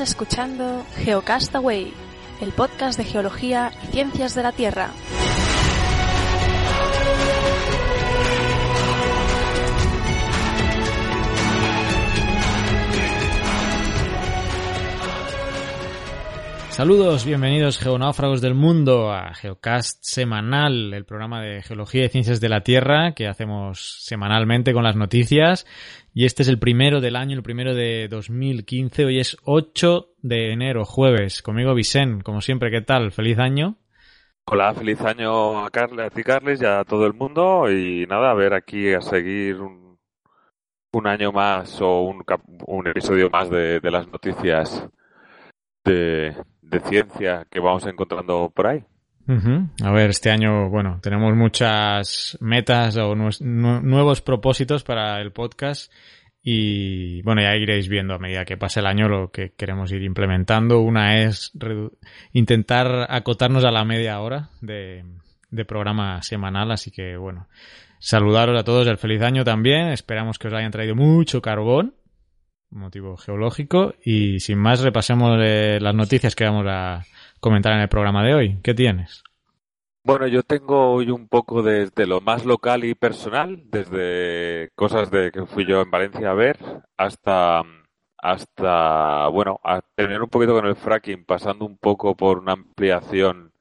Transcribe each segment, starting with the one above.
Estás escuchando Geocastaway, el podcast de geología y ciencias de la Tierra. Saludos, bienvenidos geonáufragos del mundo a Geocast semanal, el programa de geología y ciencias de la Tierra que hacemos semanalmente con las noticias. Y este es el primero del año, el primero de 2015. Hoy es 8 de enero, jueves. Conmigo Vicen, como siempre, ¿qué tal? Feliz año. Hola, feliz año a, Carles, a ti, Carles, y a todo el mundo. Y nada, a ver aquí a seguir un, un año más o un, un episodio más de, de las noticias de, de ciencia que vamos encontrando por ahí. A ver, este año, bueno, tenemos muchas metas o nuevos propósitos para el podcast y bueno, ya iréis viendo a medida que pase el año lo que queremos ir implementando. Una es intentar acotarnos a la media hora de, de programa semanal, así que bueno, saludaros a todos, el feliz año también. Esperamos que os hayan traído mucho carbón motivo geológico. Y sin más, repasemos eh, las noticias que vamos a comentar en el programa de hoy. ¿Qué tienes? Bueno, yo tengo hoy un poco desde lo más local y personal, desde cosas de que fui yo en Valencia a ver, hasta, hasta bueno, a tener un poquito con el fracking, pasando un poco por una ampliación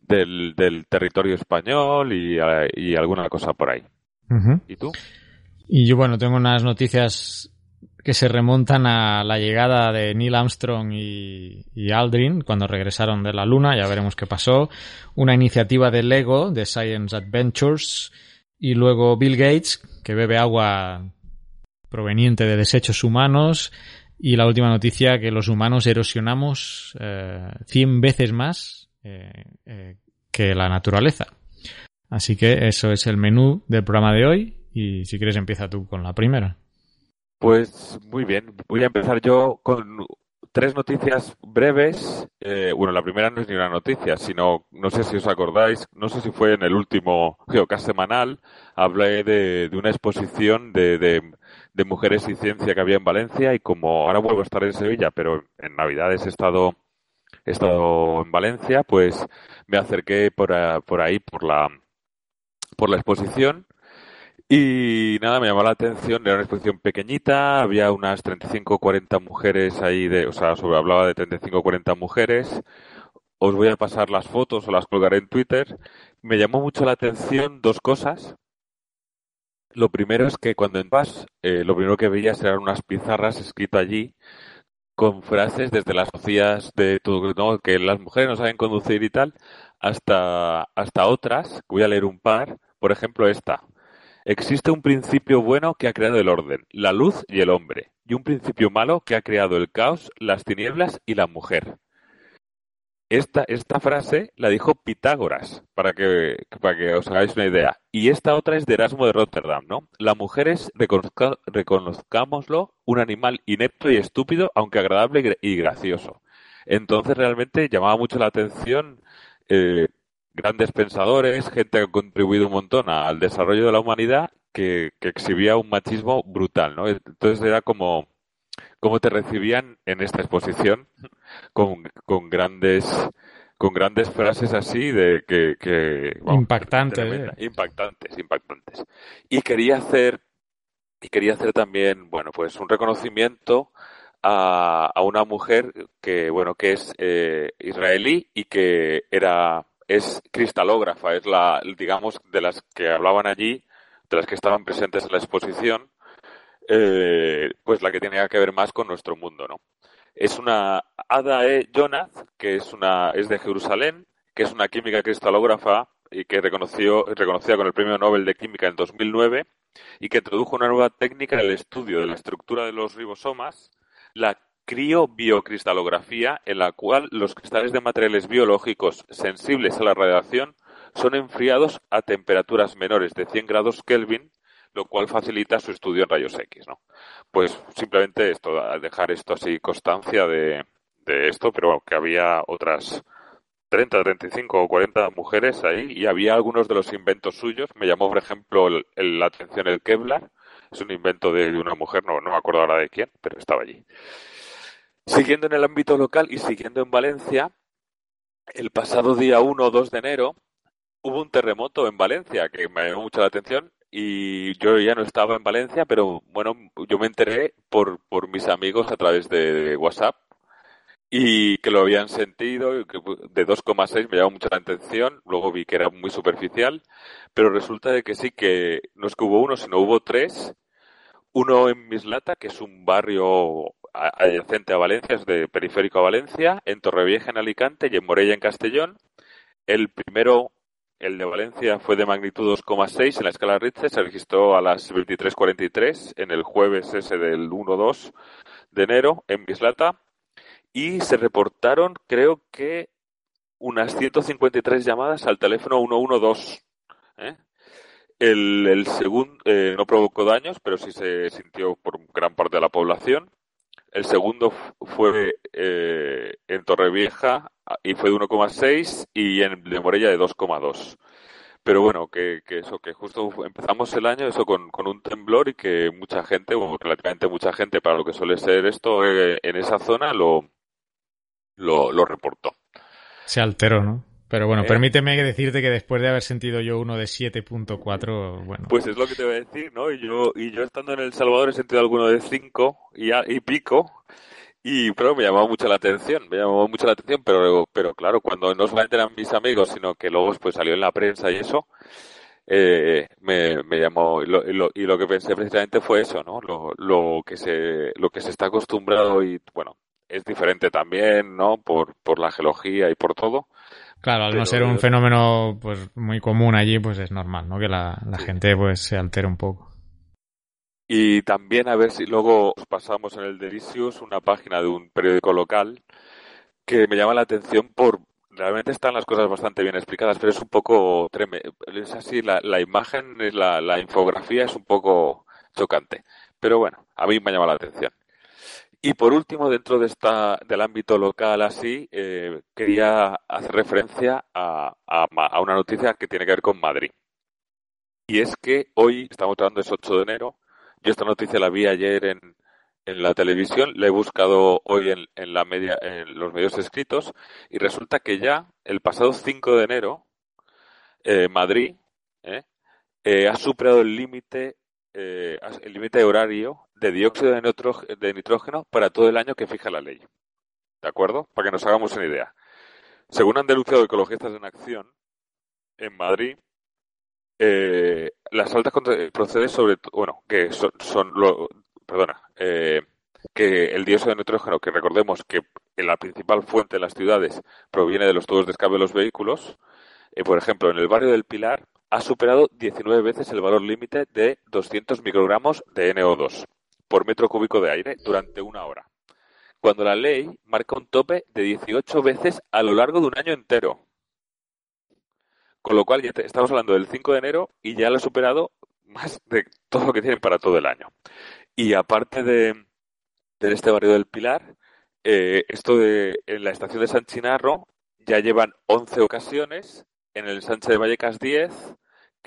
del, del territorio español y, y, alguna cosa por ahí. ¿Y tú? Y yo, bueno, tengo unas noticias que se remontan a la llegada de Neil Armstrong y, Aldrin cuando regresaron de la Luna, ya veremos qué pasó, una iniciativa de Lego, de Science Adventures, y luego Bill Gates, que bebe agua proveniente de desechos humanos, y la última noticia que los humanos erosionamos eh, 100 veces más eh, eh, que la naturaleza. Así que eso es el menú del programa de hoy, y si quieres empieza tú con la primera. Pues muy bien, voy a empezar yo con tres noticias breves. Eh, bueno, la primera no es ni una noticia, sino, no sé si os acordáis, no sé si fue en el último Geocast semanal, hablé de, una exposición de, de, mujeres y ciencia que había en Valencia y como ahora vuelvo a estar en Sevilla, pero en Navidades he estado, he estado en Valencia, pues me acerqué por, por ahí, por la, por la exposición y nada, me llamó la atención, era una exposición pequeñita, había unas 35 o 40 mujeres ahí, de, o sea, sobre, hablaba de 35 o 40 mujeres. Os voy a pasar las fotos o las colgaré en Twitter. Me llamó mucho la atención dos cosas. Lo primero es que cuando entras, eh, lo primero que veías eran unas pizarras escritas allí con frases desde las socias de todo, ¿no? que las mujeres no saben conducir y tal, hasta, hasta otras, voy a leer un par, por ejemplo esta, Existe un principio bueno que ha creado el orden, la luz y el hombre, y un principio malo que ha creado el caos, las tinieblas y la mujer. Esta, esta frase la dijo Pitágoras, para que, os hagáis una idea. Y esta otra es de Erasmo de Rotterdam, ¿no? La mujer es, reconozcámoslo, un animal inepto y estúpido, aunque agradable y gracioso. Entonces realmente llamaba mucho la atención eh, grandes pensadores, gente que ha contribuido un montón al desarrollo de la humanidad, que, exhibía un machismo brutal, ¿no? Entonces era como, como te recibían en esta exposición, con, con grandes con grandes frases así de que, que impactantes ¿eh? impactantes impactantes y quería hacer y quería hacer también bueno pues un reconocimiento a, a una mujer que bueno que es eh, israelí y que era es cristalógrafa, es la, digamos, de las que hablaban allí, de las que estaban presentes en la exposición, eh, pues la que tenía que ver más con nuestro mundo, ¿no? Es una Ada E. Jonath, que es una, es de Jerusalén, que es una química cristalógrafa y que reconoció, reconocida con el Premio Nobel de Química en 2009 y que introdujo una nueva técnica en el estudio de la estructura de los ribosomas, la criobio-cristalografía, en la cual los cristales de materiales biológicos sensibles a la radiación son enfriados a temperaturas menores de 100 grados Kelvin, lo cual facilita su estudio en rayos X, ¿no? Pues simplemente esto, dejar esto así, constancia de, esto, pero que había otras 30, 35 o 40 mujeres ahí y había algunos de los inventos suyos. Me llamó, por ejemplo, la atención el Kevlar. Es un invento de una mujer, no, no me acuerdo ahora de quién, pero estaba allí. Siguiendo en el ámbito local y siguiendo en Valencia, el pasado día 1 o 2 de enero hubo un terremoto en Valencia que me llamó mucho la atención y yo ya no estaba en Valencia, pero bueno, yo me enteré por, por mis amigos a través de WhatsApp y que lo habían sentido, de 2,6 me llamó mucho la atención, luego vi que era muy superficial, pero resulta de que sí que no es que hubo uno, sino hubo tres, uno en Mislata, que es un barrio adyacente a Valencia, es de periférico a Valencia, en Torrevieja en Alicante y en Morella en Castellón. El primero, el de Valencia, fue de magnitud 2,6 en la escala Richter, se registró a las 23.43 en el jueves ese del 1-2 de enero en Mislata y se reportaron, creo que, unas 153 llamadas al teléfono 112. ¿eh? El, el segundo eh, no provocó daños, pero sí se sintió por gran parte de la población. El segundo fue eh, en Torrevieja y fue de 1,6 y en de Morella de 2,2. Pero bueno, que, que, eso, que justo empezamos el año eso con, con, un temblor y que mucha gente, o relativamente mucha gente para lo que suele ser esto eh, en esa zona, lo, lo reportó. Se alteró, ¿no? Pero bueno, eh, permíteme decirte que después de haber sentido yo uno de 7.4, bueno. Pues es lo que te voy a decir, ¿no? Y yo, y yo estando en El Salvador he sentido alguno de 5 y, y pico. Y pero me llamó mucho la atención, me llamó mucho la atención, pero, pero claro, cuando no solamente eran mis amigos, sino que luego pues salió en la prensa y eso, eh, me, me, llamó y lo, y lo, y lo que pensé precisamente fue eso, ¿no? Lo, lo que se lo que se está acostumbrado y bueno, es diferente también, ¿no? Por, por la geología y por todo. Claro, al no ser un fenómeno pues muy común allí, pues es normal, ¿no? Que la, la gente pues se altere un poco. Y también a ver si luego pasamos en el Delicious una página de un periódico local que me llama la atención por realmente están las cosas bastante bien explicadas, pero es un poco treme, es así la, la imagen, la, la infografía es un poco chocante. Pero bueno, a mí me llama la atención. Y por último, dentro de esta, del ámbito local así, eh, quería hacer referencia a, una noticia que tiene que ver con Madrid. Y es que hoy, estamos hablando es 8 de enero, yo esta noticia la vi ayer en, en la televisión, la he buscado hoy en, en, la media, en los medios escritos, y resulta que ya el pasado 5 de enero, eh, Madrid eh, eh, ha superado el límite el límite horario de dióxido de nitrógeno para todo el año que fija la ley. ¿De acuerdo? Para que nos hagamos una idea. Según han denunciado ecologistas en acción, en Madrid, eh, las altas procede sobre bueno, que son, son lo, perdona, eh, que el dióxido de nitrógeno, que recordemos que la principal fuente de las ciudades proviene de los tubos de escape de los vehículos, eh, por ejemplo, en el barrio del Pilar ha superado 19 veces el valor límite de 200 microgramos de NO2 por metro cúbico de aire durante una hora, cuando la ley marca un tope de 18 veces a lo largo de un año entero. Con lo cual ya estamos hablando del 5 de enero y ya lo ha superado más de todo lo que tienen para todo el año. Y aparte de, de este barrio del Pilar, eh, esto de en la estación de San Chinarro ya llevan 11 ocasiones, en el Sánchez de Vallecas 10,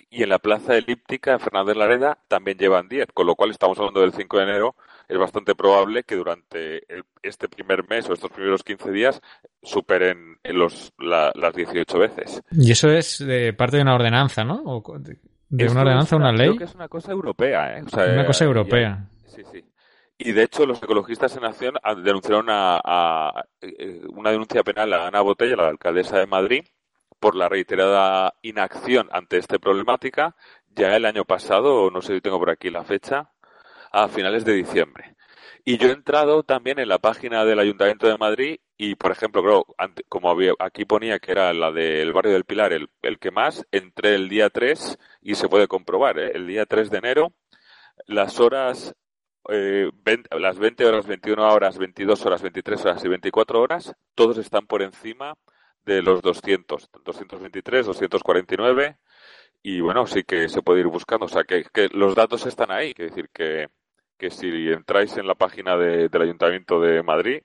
y en la plaza elíptica Fernández Lareda también llevan 10, con lo cual estamos hablando del 5 de enero. Es bastante probable que durante este primer mes o estos primeros 15 días superen los, las 18 veces. Y eso es de parte de una ordenanza, ¿no? ¿O ¿De una ordenanza, una ley? Creo que es una cosa europea, ¿eh? una cosa europea. sí, sí. Y de hecho, los ecologistas en acción denunciaron a, a, eh, una denuncia penal a Ana Botella, la alcaldesa de Madrid, por la reiterada inacción ante esta problemática ya el año pasado, no sé si tengo por aquí la fecha, a finales de diciembre. Y yo he entrado también en la página del Ayuntamiento de Madrid y, por ejemplo, como había, aquí ponía que era la del barrio del Pilar el, el que más, entré el día 3 y se puede comprobar, ¿eh? el día 3 de enero, las horas, eh, 20, las 20 horas, 21 horas, 22 horas, 23 horas y 24 horas, todos están por encima de los 200, 223, 249 y bueno, sí que se puede ir buscando, o sea que, los datos están ahí, quiere decir que, que si entráis en la página de, del Ayuntamiento de Madrid,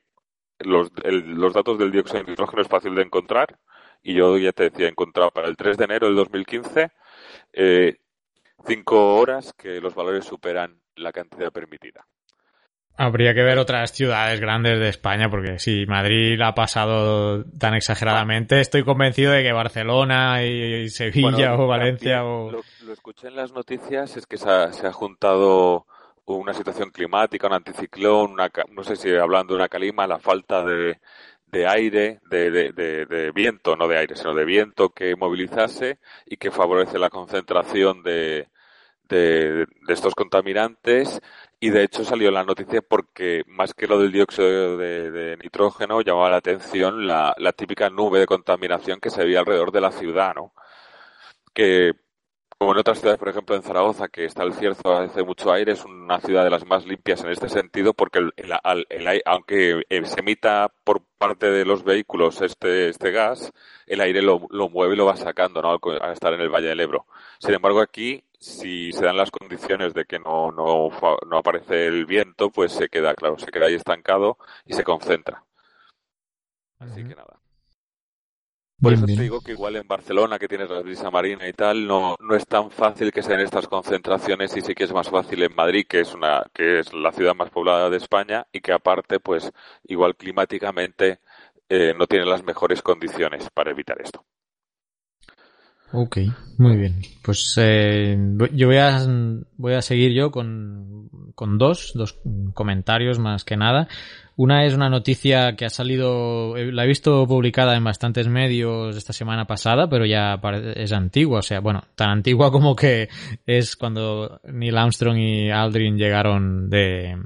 los, el, los datos del dióxido de nitrógeno es fácil de encontrar. Y yo ya te decía, he encontrado para el 3 de enero del 2015 eh, cinco horas que los valores superan la cantidad permitida. Habría que ver otras ciudades grandes de España, porque si Madrid la ha pasado tan exageradamente, estoy convencido de que Barcelona y, Sevilla o Valencia o... Lo, escuché en las noticias, es que se ha, juntado una situación climática, un anticiclón, una, no sé si hablando de una calima, la falta de, de aire, de, de, de, viento, no de aire, sino de viento que movilizase y que favorece la concentración de, de, estos contaminantes y de hecho salió la noticia porque más que lo del dióxido de, nitrógeno llamaba la atención la, típica nube de contaminación que se veía alrededor de la ciudad, ¿no? Que como en otras ciudades, por ejemplo en Zaragoza, que está el cierzo, hace mucho aire, es una ciudad de las más limpias en este sentido, porque el, el, aunque eh, se emita por parte de los vehículos este, este gas, el aire lo, lo mueve y lo va sacando ¿no? al estar en el Valle del Ebro. Sin embargo, aquí, si se dan las condiciones de que no, no, no aparece el viento, pues se queda, claro, se queda ahí estancado y se concentra. Así que nada. Por eso te digo que igual en Barcelona, que tienes la brisa marina y tal, no, no es tan fácil que sean estas concentraciones y sí que es más fácil en Madrid, que es una, que es la ciudad más poblada de España y que aparte, pues, igual climáticamente eh, no tiene las mejores condiciones para evitar esto. Ok, muy bien. Pues eh, yo voy a, voy a seguir yo con, con dos, dos comentarios más que nada. Una es una noticia que ha salido, eh, la he visto publicada en bastantes medios esta semana pasada, pero ya es antigua, o sea, bueno, tan antigua como que es cuando Neil Armstrong y Aldrin llegaron de,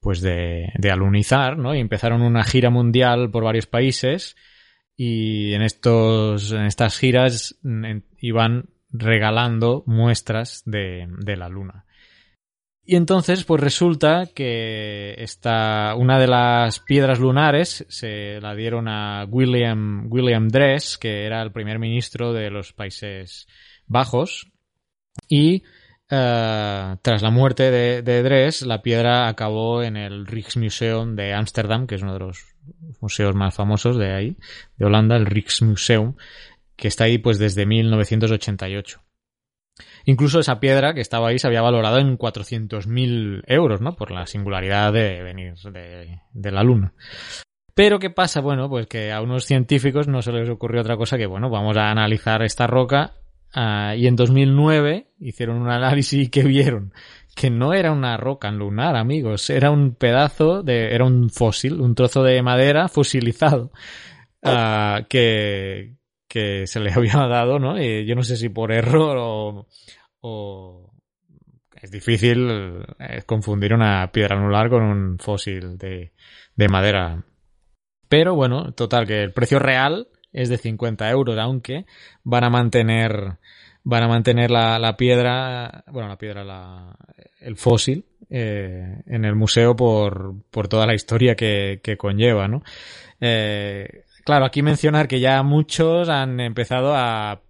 pues de, de alunizar, ¿no? Y empezaron una gira mundial por varios países y en estos, en estas giras iban regalando muestras de, de la luna. Y entonces, pues resulta que esta, una de las piedras lunares se la dieron a William, William Dress, que era el primer ministro de los Países Bajos. Y eh, tras la muerte de, de Dress, la piedra acabó en el Rijksmuseum de Ámsterdam, que es uno de los museos más famosos de ahí, de Holanda, el Rijksmuseum, que está ahí pues desde 1988. Incluso esa piedra que estaba ahí se había valorado en 400.000 euros, ¿no? Por la singularidad de venir de, la Luna. Pero ¿qué pasa? Bueno, pues que a unos científicos no se les ocurrió otra cosa que, bueno, vamos a analizar esta roca ah, y en 2009 hicieron un análisis que vieron que no era una roca lunar, amigos, era un pedazo de, era un fósil, un trozo de madera fosilizado ah, que, que se le había dado, ¿no? Y yo no sé si por error o, es difícil eh, confundir una piedra anular con un fósil de, de madera. Pero bueno, total, que el precio real es de 50 euros, aunque van a mantener van a mantener la, la piedra, bueno, la piedra, la, el fósil eh, en el museo por, por toda la historia que, que conlleva, ¿no? Eh, Claro, aquí mencionar que ya muchos han empezado a,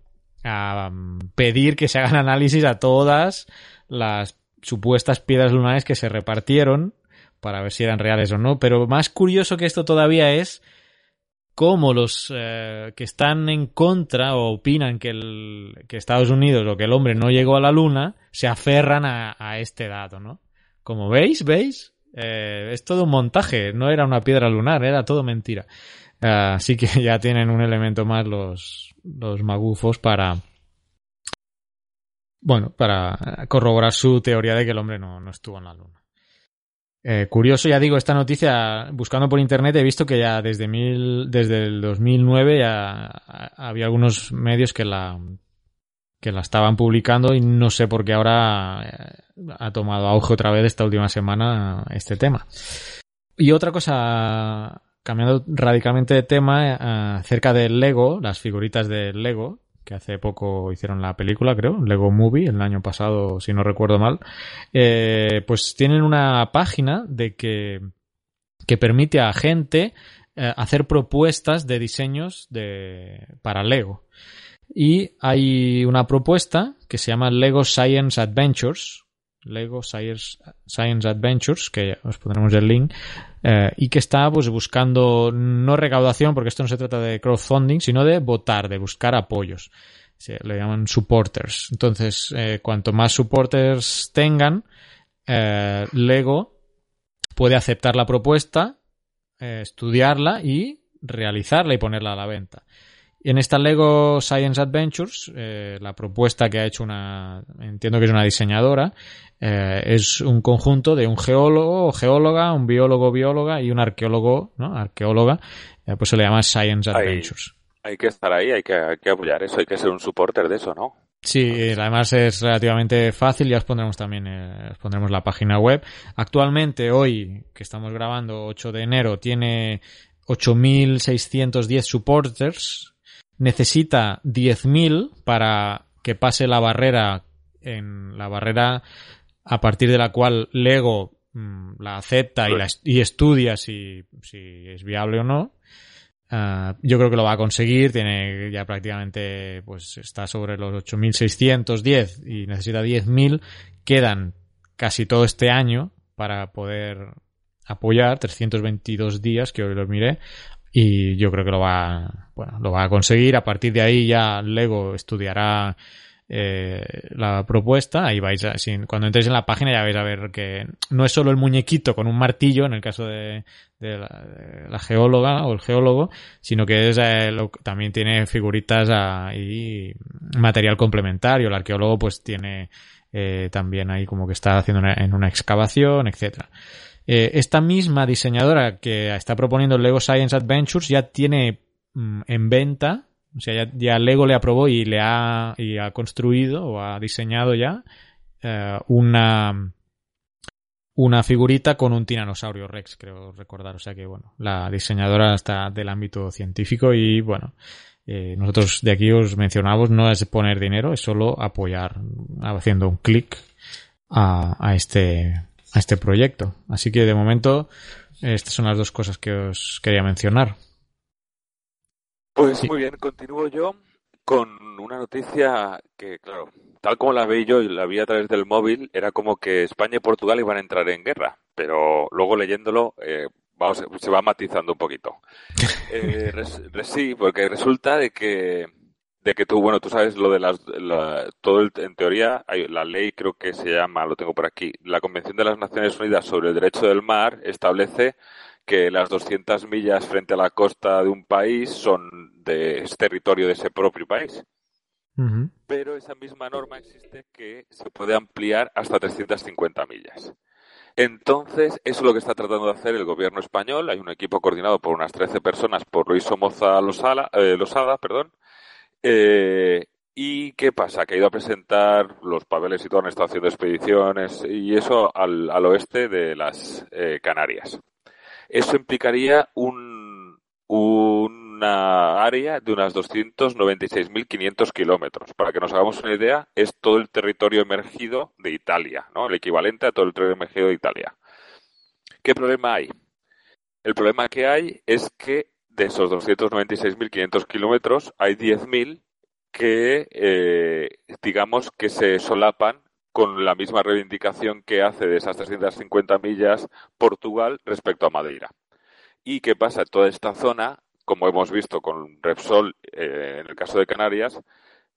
pedir que se hagan análisis a todas las supuestas piedras lunares que se repartieron para ver si eran reales o no. Pero más curioso que esto todavía es cómo los eh, que están en contra o opinan que, Estados Unidos o que el hombre no llegó a la luna se aferran a, este dato, ¿no? Como veis, veis, eh, es todo un montaje, no era una piedra lunar, era todo mentira. Así que ya tienen un elemento más los, los magufos para, bueno, para corroborar su teoría de que el hombre no, no estuvo en la luna. Eh, curioso, ya digo, esta noticia, buscando por internet, he visto que ya desde, mil, desde el 2009 ya había algunos medios que la, que la estaban publicando y no sé por qué ahora eh, ha tomado auge otra vez esta última semana este tema. Y otra cosa cambiando radicalmente de tema, eh, acerca del Lego, las figuritas del Lego, que hace poco hicieron la película, creo, Lego Movie, el año pasado, si no recuerdo mal, eh, pues tienen una página de que, que permite a gente eh, hacer propuestas de diseños de, para Lego. Y hay una propuesta que se llama Lego Science Adventures, Lego Science, Adventures, que os pondremos el link, eh, y que está pues buscando no recaudación, porque esto no se trata de crowdfunding, sino de votar, de buscar apoyos. Se le llaman supporters. Entonces, eh, cuanto más supporters tengan, eh, Lego puede aceptar la propuesta, estudiarla y realizarla y ponerla a la venta. En esta Lego Science Adventures, eh, la propuesta que ha hecho una, entiendo que es una diseñadora, eh, es un conjunto de un geólogo o geóloga, un biólogo bióloga y un arqueólogo, ¿no? Arqueóloga, eh, pues se le llama Science Adventures. Hay, que estar ahí, hay que, hay que apoyar eso, hay que ser un supporter de eso, ¿no? Sí, además es relativamente fácil, ya os pondremos también eh, os pondremos la página web. Actualmente, hoy, que estamos grabando 8 de enero, tiene 8.610 supporters, necesita 10.000 para que pase la barrera en la barrera a partir de la cual Lego mm, la acepta y, la, y estudia si, si es viable o no. Uh, yo creo que lo va a conseguir, tiene ya prácticamente, pues está sobre los 8.610 y necesita 10.000. Quedan casi todo este año para poder apoyar, 322 días que hoy los miré, y yo creo que lo va, bueno, lo va a conseguir. A partir de ahí ya Lego estudiará eh, la propuesta. Ahí vais a, cuando entréis en la página ya vais a ver que no es solo el muñequito con un martillo, en el caso de, la, geóloga o el geólogo, sino que es eh, también tiene figuritas y material complementario. El arqueólogo pues tiene eh, también ahí como que está haciendo en una excavación, etcétera. Esta misma diseñadora que está proponiendo Lego Science Adventures ya tiene mm, en venta o sea, ya, Lego le aprobó y le ha, y ha construido o ha diseñado ya eh, una, una figurita con un tiranosaurio Rex, creo recordar. O sea que, bueno, la diseñadora está del ámbito científico y, bueno, eh, nosotros de aquí os mencionamos, no es poner dinero, es solo apoyar haciendo un clic a, a, este, a este proyecto. Así que, de momento, estas son las dos cosas que os quería mencionar. Pues muy bien, continúo yo con una noticia que, claro, tal como la veí yo y la vi a través del móvil, era como que España y Portugal iban a entrar en guerra, pero luego leyéndolo eh, vamos, se va matizando un poquito. Eh, sí, porque resulta de que de que tú, bueno, tú sabes lo de las, todo el, en teoría, hay, la ley creo que se llama, lo tengo por aquí, la Convención de las Naciones Unidas sobre el Derecho del Mar establece que las 200 millas frente a la costa de un país son de territorio de ese propio país. Pero esa misma norma existe que se puede ampliar hasta 350 millas. Entonces, eso es lo que está tratando de hacer el gobierno español. Hay un equipo coordinado por unas 13 personas por Luis Somoza Losada, eh, Losada perdón. Eh, ¿Y qué pasa? Que ha ido a presentar los papeles y todo, han estado haciendo expediciones y eso al, al oeste de las eh, Canarias. Eso implicaría un, una área de unas 296.500 kilómetros. Para que nos hagamos una idea, es todo el territorio emergido de Italia, ¿no? El equivalente a todo el territorio emergido de Italia. ¿Qué problema hay? El problema que hay es que de esos 296.500 kilómetros hay 10.000 que, eh, digamos, que se solapan con la misma reivindicación que hace de esas 350 millas Portugal respecto a Madeira. ¿Y qué pasa? Toda esta zona, como hemos visto con Repsol eh, en el caso de Canarias,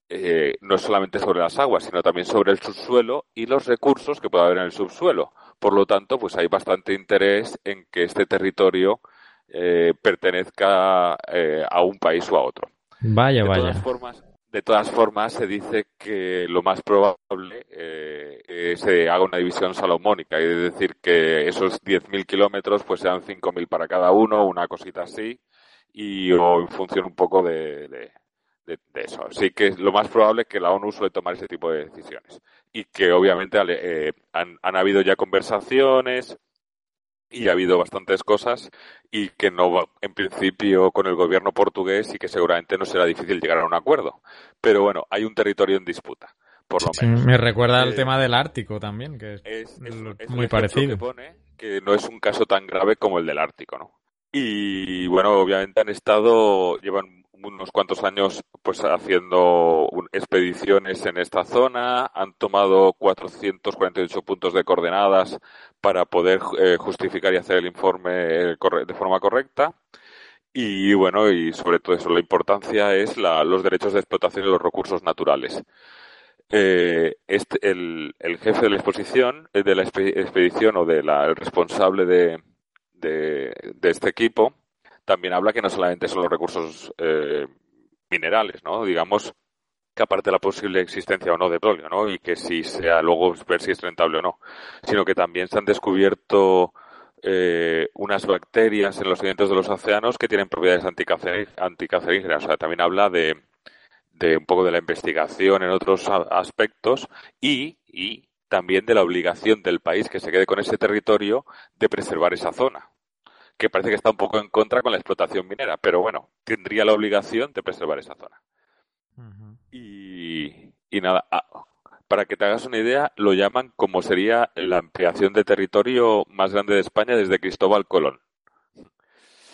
eh, no es solamente sobre las aguas, sino también sobre el subsuelo y los recursos que puede haber en el subsuelo. Por lo tanto, pues hay bastante interés en que este territorio eh, pertenezca a un país o a otro. Vaya, vaya. Todas formas, de todas formas, se dice que lo más probable eh, se haga una división salomónica, es decir, que esos 10.000 kilómetros pues sean 5.000 para cada uno, una cosita así, y o en función un poco de, de, eso. Así que lo más probable es que la ONU suele tomar ese tipo de decisiones. Y que obviamente eh, han, han habido ya conversaciones, y ha habido bastantes cosas y que no en principio con el gobierno portugués y que seguramente no será difícil llegar a un acuerdo. Pero bueno, hay un territorio en disputa, por lo menos. me recuerda al eh, tema del Ártico también, que es, muy parecido. Que pone que no es un caso tan grave como el del Ártico, ¿no? Y bueno, obviamente han estado, llevan unos cuantos años pues haciendo expediciones en esta zona, han tomado 448 puntos de coordenadas para poder eh, justificar y hacer el informe de forma correcta. Y bueno, y sobre todo eso, la importancia es la, los derechos de explotación y los recursos naturales. eh, este, el, el, jefe de la exposición, de la expedición o de la, el responsable de, de, de, este equipo, también habla que no solamente son los recursos eh, minerales, ¿no? Digamos que aparte de la posible existencia o no de petróleo. Y que si sea luego ver si es rentable o no, sino que también se han descubierto eh, unas bacterias en los sedimentos de los océanos que tienen propiedades anticancerígenas. O sea, también habla de, un poco de la investigación en otros aspectos y también de la obligación del país que se quede con ese territorio de preservar esa zona que parece que está un poco en contra con la explotación minera, pero bueno, tendría la obligación de preservar esa zona. y, y, nada, ah, para que te hagas una idea, lo llaman como sería la ampliación de territorio más grande de España desde Cristóbal Colón.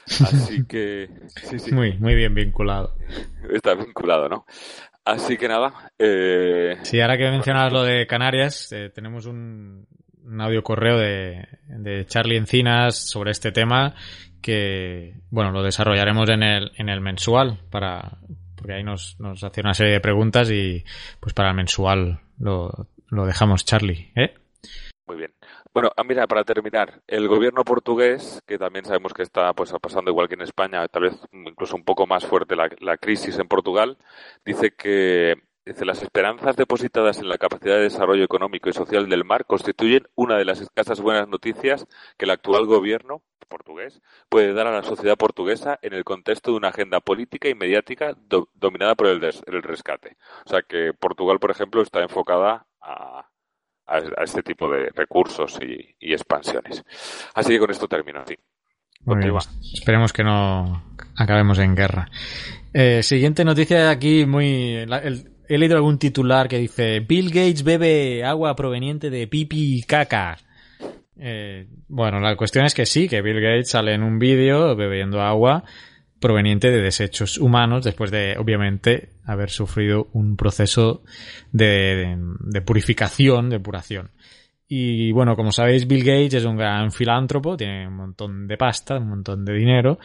Así que. Sí, sí. Muy, muy bien vinculado. Está vinculado, ¿no? Así que nada. Eh... Sí, ahora que mencionabas lo de Canarias, eh, tenemos un, un, audio correo de, de Charlie Encinas sobre este tema que, bueno, lo desarrollaremos en el, en el mensual para, porque ahí nos, nos hace una serie de preguntas y pues para el mensual lo, lo dejamos, Charlie, ¿eh? Muy bien. Bueno, ah, mira, para terminar, el gobierno portugués, que también sabemos que está pues pasando igual que en España, tal vez incluso un poco más fuerte la, la crisis en Portugal, dice que Dice, las esperanzas depositadas en la capacidad de desarrollo económico y social del mar constituyen una de las escasas buenas noticias que el actual gobierno portugués puede dar a la sociedad portuguesa en el contexto de una agenda política y mediática dominada por el, el, rescate. O sea que Portugal, por ejemplo, está enfocada a, a, este tipo de recursos y, y, expansiones. Así que con esto termino. Sí. Esperemos que no acabemos en guerra. Eh, siguiente noticia aquí muy... el, he leído algún titular que dice Bill Gates bebe agua proveniente de pipi y caca. Eh, bueno, la cuestión es que sí, que Bill Gates sale en un vídeo bebiendo agua proveniente de desechos humanos después de, obviamente, haber sufrido un proceso de, purificación, de depuración. Y bueno, como sabéis, Bill Gates es un gran filántropo, tiene un montón de pasta, un montón de dinero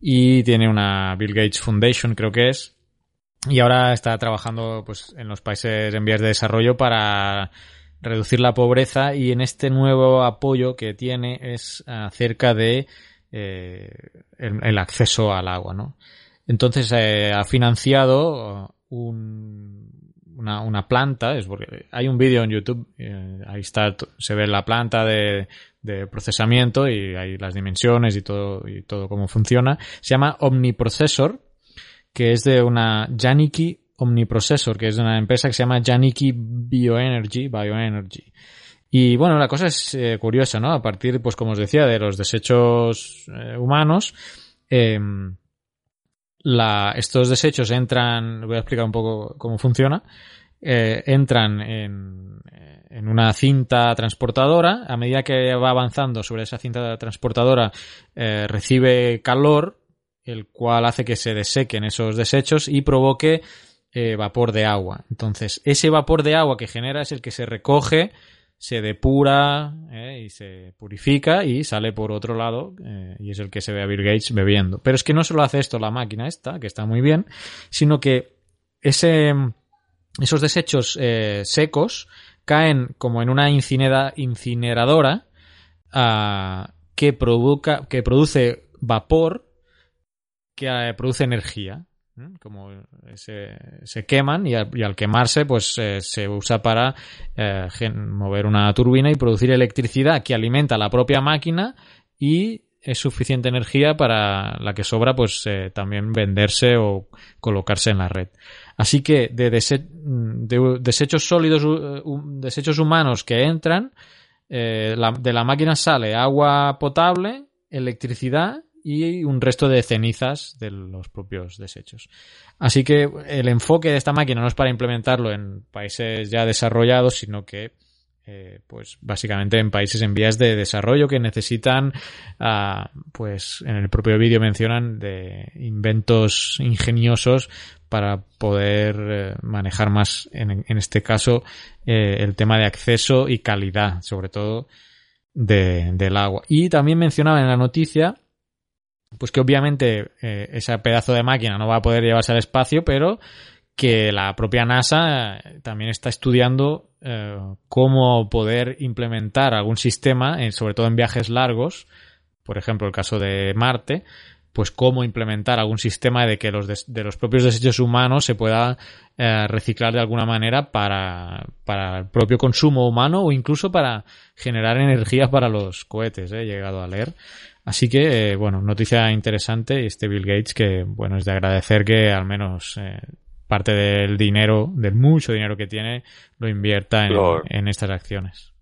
y tiene una Bill Gates Foundation, creo que es, y ahora está trabajando pues en los países en vías de desarrollo para reducir la pobreza y en este nuevo apoyo que tiene es acerca de eh, el, acceso al agua, ¿no? Entonces eh, ha financiado un, una, planta, es porque hay un vídeo en YouTube, eh, ahí está, se ve la planta de, de procesamiento y hay las dimensiones y todo, y todo cómo funciona. Se llama Omniprocessor que es de una Janiki Omniprocessor, que es de una empresa que se llama Janiki Bioenergy, Bioenergy. Y bueno, la cosa es eh, curiosa, ¿no? A partir, pues como os decía, de los desechos eh, humanos, la, estos desechos entran, voy a explicar un poco cómo funciona, eh, entran en, en, una cinta transportadora, a medida que va avanzando sobre esa cinta transportadora, recibe calor el cual hace que se desequen esos desechos y provoque eh, vapor de agua. Entonces, ese vapor de agua que genera es el que se recoge, se depura eh, y se purifica y sale por otro lado eh, y es el que se ve a Bill Gates bebiendo. Pero es que no solo hace esto la máquina esta, que está muy bien, sino que ese, esos desechos secos caen como en una incineradora uh, que provoca, que produce vapor que eh, produce energía. Como se, se queman y al, quemarse pues eh, se usa para eh, mover una turbina y producir electricidad que alimenta la propia máquina y es suficiente energía para la que sobra pues también venderse o colocarse en la red. Así que de, dese de desechos sólidos, desechos humanos que entran, la, de la máquina sale agua potable, electricidad y un resto de cenizas de los propios desechos. Así que el enfoque de esta máquina no es para implementarlo en países ya desarrollados, sino que eh, pues básicamente en países en vías de desarrollo que necesitan, uh, pues en el propio vídeo mencionan de inventos ingeniosos para poder eh, manejar más, en, este caso, eh, el tema de acceso y calidad, sobre todo, de, del agua. Y también mencionaba en la noticia pues que obviamente eh, ese pedazo de máquina no va a poder llevarse al espacio, pero que la propia NASA eh, también está estudiando eh, cómo poder implementar algún sistema, sobre todo en viajes largos, por ejemplo el caso de Marte, pues cómo implementar algún sistema de que los de, los propios desechos humanos se pueda eh, reciclar de alguna manera para, para, el propio consumo humano o incluso para generar energía para los cohetes, he llegado a leer. Así que, bueno, noticia interesante este Bill Gates que, bueno, es de agradecer que al menos parte del dinero, del mucho dinero que tiene, lo invierta en, estas acciones.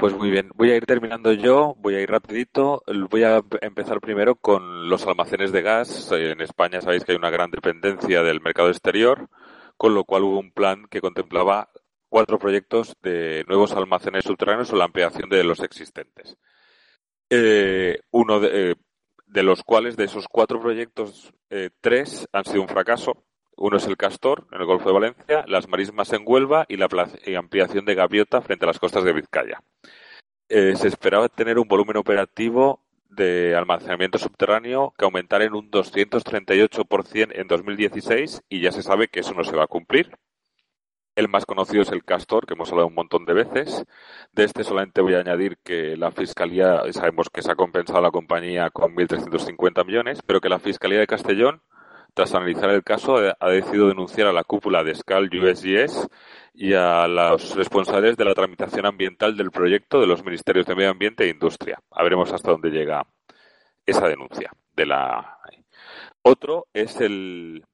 Pues muy bien, voy a ir terminando yo, voy a ir rapidito, voy a empezar primero con los almacenes de gas. En España sabéis que hay una gran dependencia del mercado exterior, con lo cual hubo un plan que contemplaba cuatro proyectos de nuevos almacenes subterráneos o la ampliación de los existentes. Eh, uno de, eh, los cuales, de esos cuatro proyectos, eh, tres han sido un fracaso uno es el Castor, en el Golfo de Valencia, las marismas en Huelva y la ampliación de Gaviota frente a las costas de Vizcaya. Eh, se esperaba tener un volumen operativo de almacenamiento subterráneo que aumentara en un 238% en 2016 y ya se sabe que eso no se va a cumplir. El más conocido es el Castor, que hemos hablado un montón de veces. De este solamente voy a añadir que la Fiscalía, sabemos que se ha compensado la compañía con 1.350 millones, pero que la Fiscalía de Castellón tras analizar el caso, ha decidido denunciar a la cúpula de Scal USGS y a los responsables de la tramitación ambiental del proyecto de los Ministerios de Medio Ambiente e Industria. A veremos hasta dónde llega esa denuncia. De la... Otro es el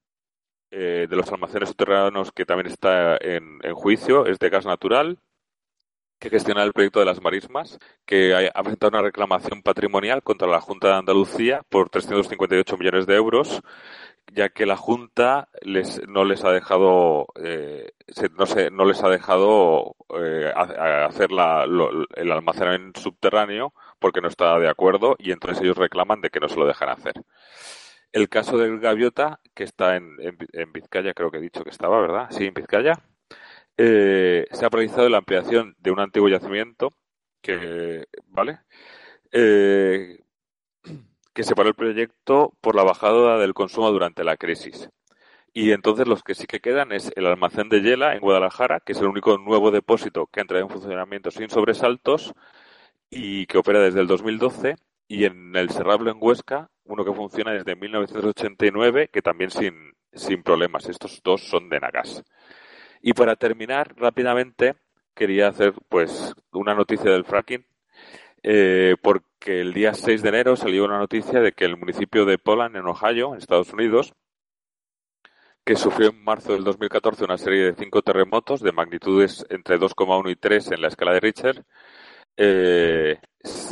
eh, de los almacenes subterráneos que también está en, juicio, es de gas natural, que gestiona el proyecto de las marismas, que ha presentado una reclamación patrimonial contra la Junta de Andalucía por 358 millones de euros ya que la Junta les, no les ha dejado, eh, no, sé, no les ha dejado eh, hacer la, el almacenamiento subterráneo porque no está de acuerdo y entonces ellos reclaman de que no se lo dejan hacer. El caso del Gaviota, que está en, en, Vizcaya, creo que he dicho que estaba, ¿verdad? Sí, en Vizcaya. Eh, se ha realizado la ampliación de un antiguo yacimiento que, ¿vale? Eh, que separó el proyecto por la bajada del consumo durante la crisis. Y entonces los que sí que quedan es el almacén de Yela en Guadalajara, que es el único nuevo depósito que ha entrado en funcionamiento sin sobresaltos y que opera desde el 2012, y en el Serrablo en Huesca, uno que funciona desde 1989, que también sin, sin problemas. Estos dos son de Nagas. Y para terminar rápidamente, quería hacer pues una noticia del fracking eh, porque el día 6 de enero salió una noticia de que el municipio de Poland, en Ohio, en Estados Unidos, que sufrió en marzo del 2014 una serie de cinco terremotos de magnitudes entre 2,1 y 3 en la escala de Richter, eh,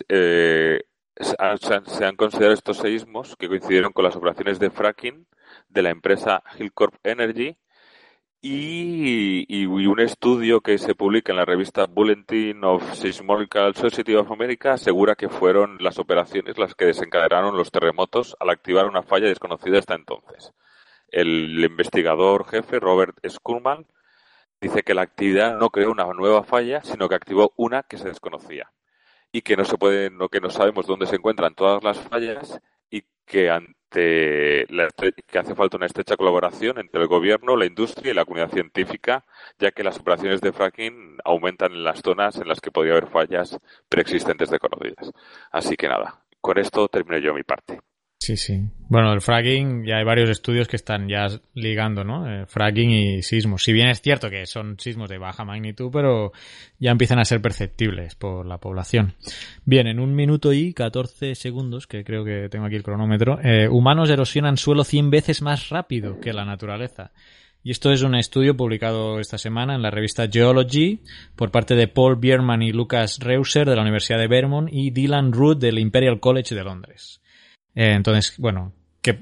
eh, se han considerado estos seísmos que coincidieron con las operaciones de fracking de la empresa Hillcorp Energy y, un estudio que se publica en la revista Bulletin of Seismological Society of America asegura que fueron las operaciones las que desencadenaron los terremotos al activar una falla desconocida hasta entonces. El investigador jefe, Robert Skurman, dice que la actividad no creó una nueva falla, sino que activó una que se desconocía y que no se puede, no, que no sabemos dónde se encuentran todas las fallas y que que hace falta una estrecha colaboración entre el gobierno, la industria y la comunidad científica, ya que las operaciones de fracking aumentan en las zonas en las que podría haber fallas preexistentes de conocidas. Así que nada, con esto termino yo mi parte. Sí, sí. Bueno, el fracking, ya hay varios estudios que están ya ligando, ¿no? Eh, fracking y sismos. Si bien es cierto que son sismos de baja magnitud, pero ya empiezan a ser perceptibles por la población. Bien, en un minuto y 14 segundos, que creo que tengo aquí el cronómetro, eh, humanos erosionan suelo 100 veces más rápido que la naturaleza. Y esto es un estudio publicado esta semana en la revista Geology por parte de Paul Bierman y Lucas Reuser de la Universidad de Vermont y Dylan Root del Imperial College de Londres. Eh, entonces, bueno,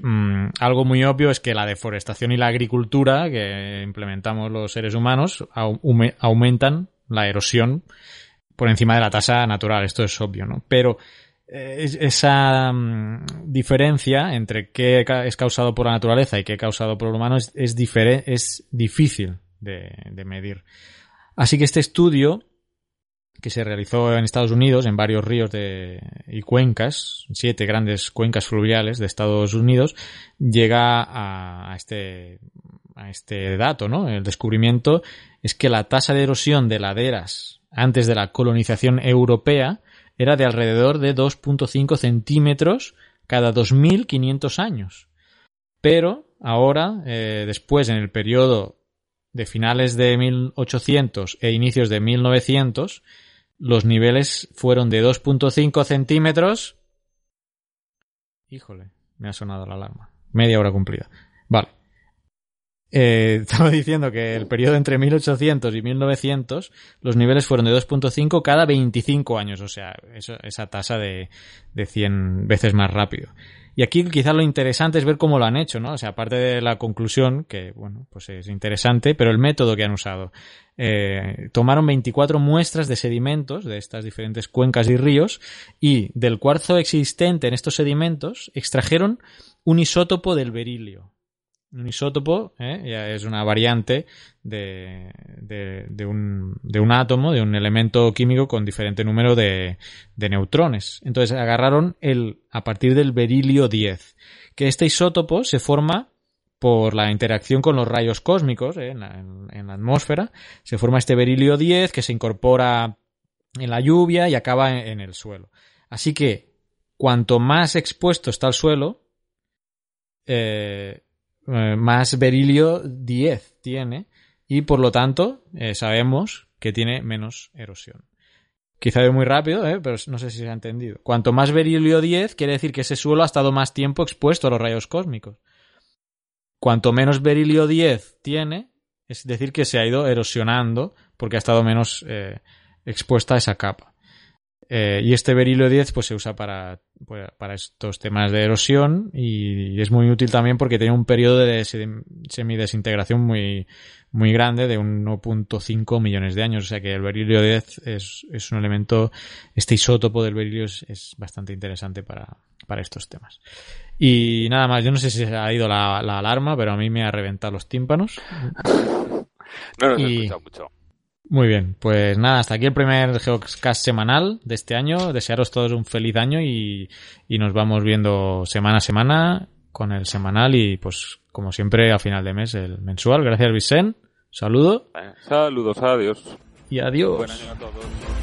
mm, algo muy obvio es que la deforestación y la agricultura que implementamos los seres humanos aumentan la erosión por encima de la tasa natural. Esto es obvio, ¿no? Pero eh, esa mm, diferencia entre qué es causado por la naturaleza y qué es causado por el humano es difícil de medir. Así que este estudio que se realizó en Estados Unidos, en varios ríos de, y cuencas, siete grandes cuencas fluviales de Estados Unidos, llega a, este a este dato, ¿no? El descubrimiento es que la tasa de erosión de laderas antes de la colonización europea era de alrededor de 2.5 centímetros cada 2.500 años. Pero ahora, eh, después, en el periodo de finales de 1800 e inicios de 1900, los niveles fueron de 2.5 centímetros. Híjole, me ha sonado la alarma. Media hora cumplida. Vale. Eh, estaba diciendo que el periodo entre 1800 y 1900 los niveles fueron de 2.5 cada 25 años, o sea, esa tasa de, de 100 veces más rápido. Y aquí quizás lo interesante es ver cómo lo han hecho, ¿no? O sea, aparte de la conclusión, que bueno, pues es interesante, pero el método que han usado. Eh, tomaron 24 muestras de sedimentos de estas diferentes cuencas y ríos y del cuarzo existente en estos sedimentos extrajeron un isótopo del berilio. Un isótopo ¿eh? es una variante de, de, un, de, un, átomo, de un elemento químico con diferente número de, neutrones. Entonces agarraron el, a partir del berilio 10, que este isótopo se forma por la interacción con los rayos cósmicos ¿eh? en, la, en, la, atmósfera. Se forma este berilio 10 que se incorpora en la lluvia y acaba en, el suelo. Así que cuanto más expuesto está el suelo, eh, eh, más berilio 10 tiene y por lo tanto eh, sabemos que tiene menos erosión. Quizá es muy rápido, ¿eh? pero no sé si se ha entendido. Cuanto más berilio 10 quiere decir que ese suelo ha estado más tiempo expuesto a los rayos cósmicos. Cuanto menos berilio 10 tiene, es decir que se ha ido erosionando porque ha estado menos expuesta a esa capa. Eh, y este berilio 10 pues, se usa para, pues, para estos temas de erosión y, es muy útil también porque tiene un periodo de semidesintegración muy, muy grande de 1.5 millones de años. O sea que el berilio 10 es, es un elemento, este isótopo del berilio es, bastante interesante para, para estos temas. Y nada más, yo no sé si se ha ido la, alarma, pero a mí me ha reventado los tímpanos. No nos he escuchado mucho. Muy bien, pues nada, hasta aquí el primer Geocast semanal de este año. Desearos todos un feliz año y, y nos vamos viendo semana a semana con el semanal y pues como siempre a final de mes el mensual. Gracias Vicente, saludo. Saludos, adiós. Y adiós. Buen año a todos.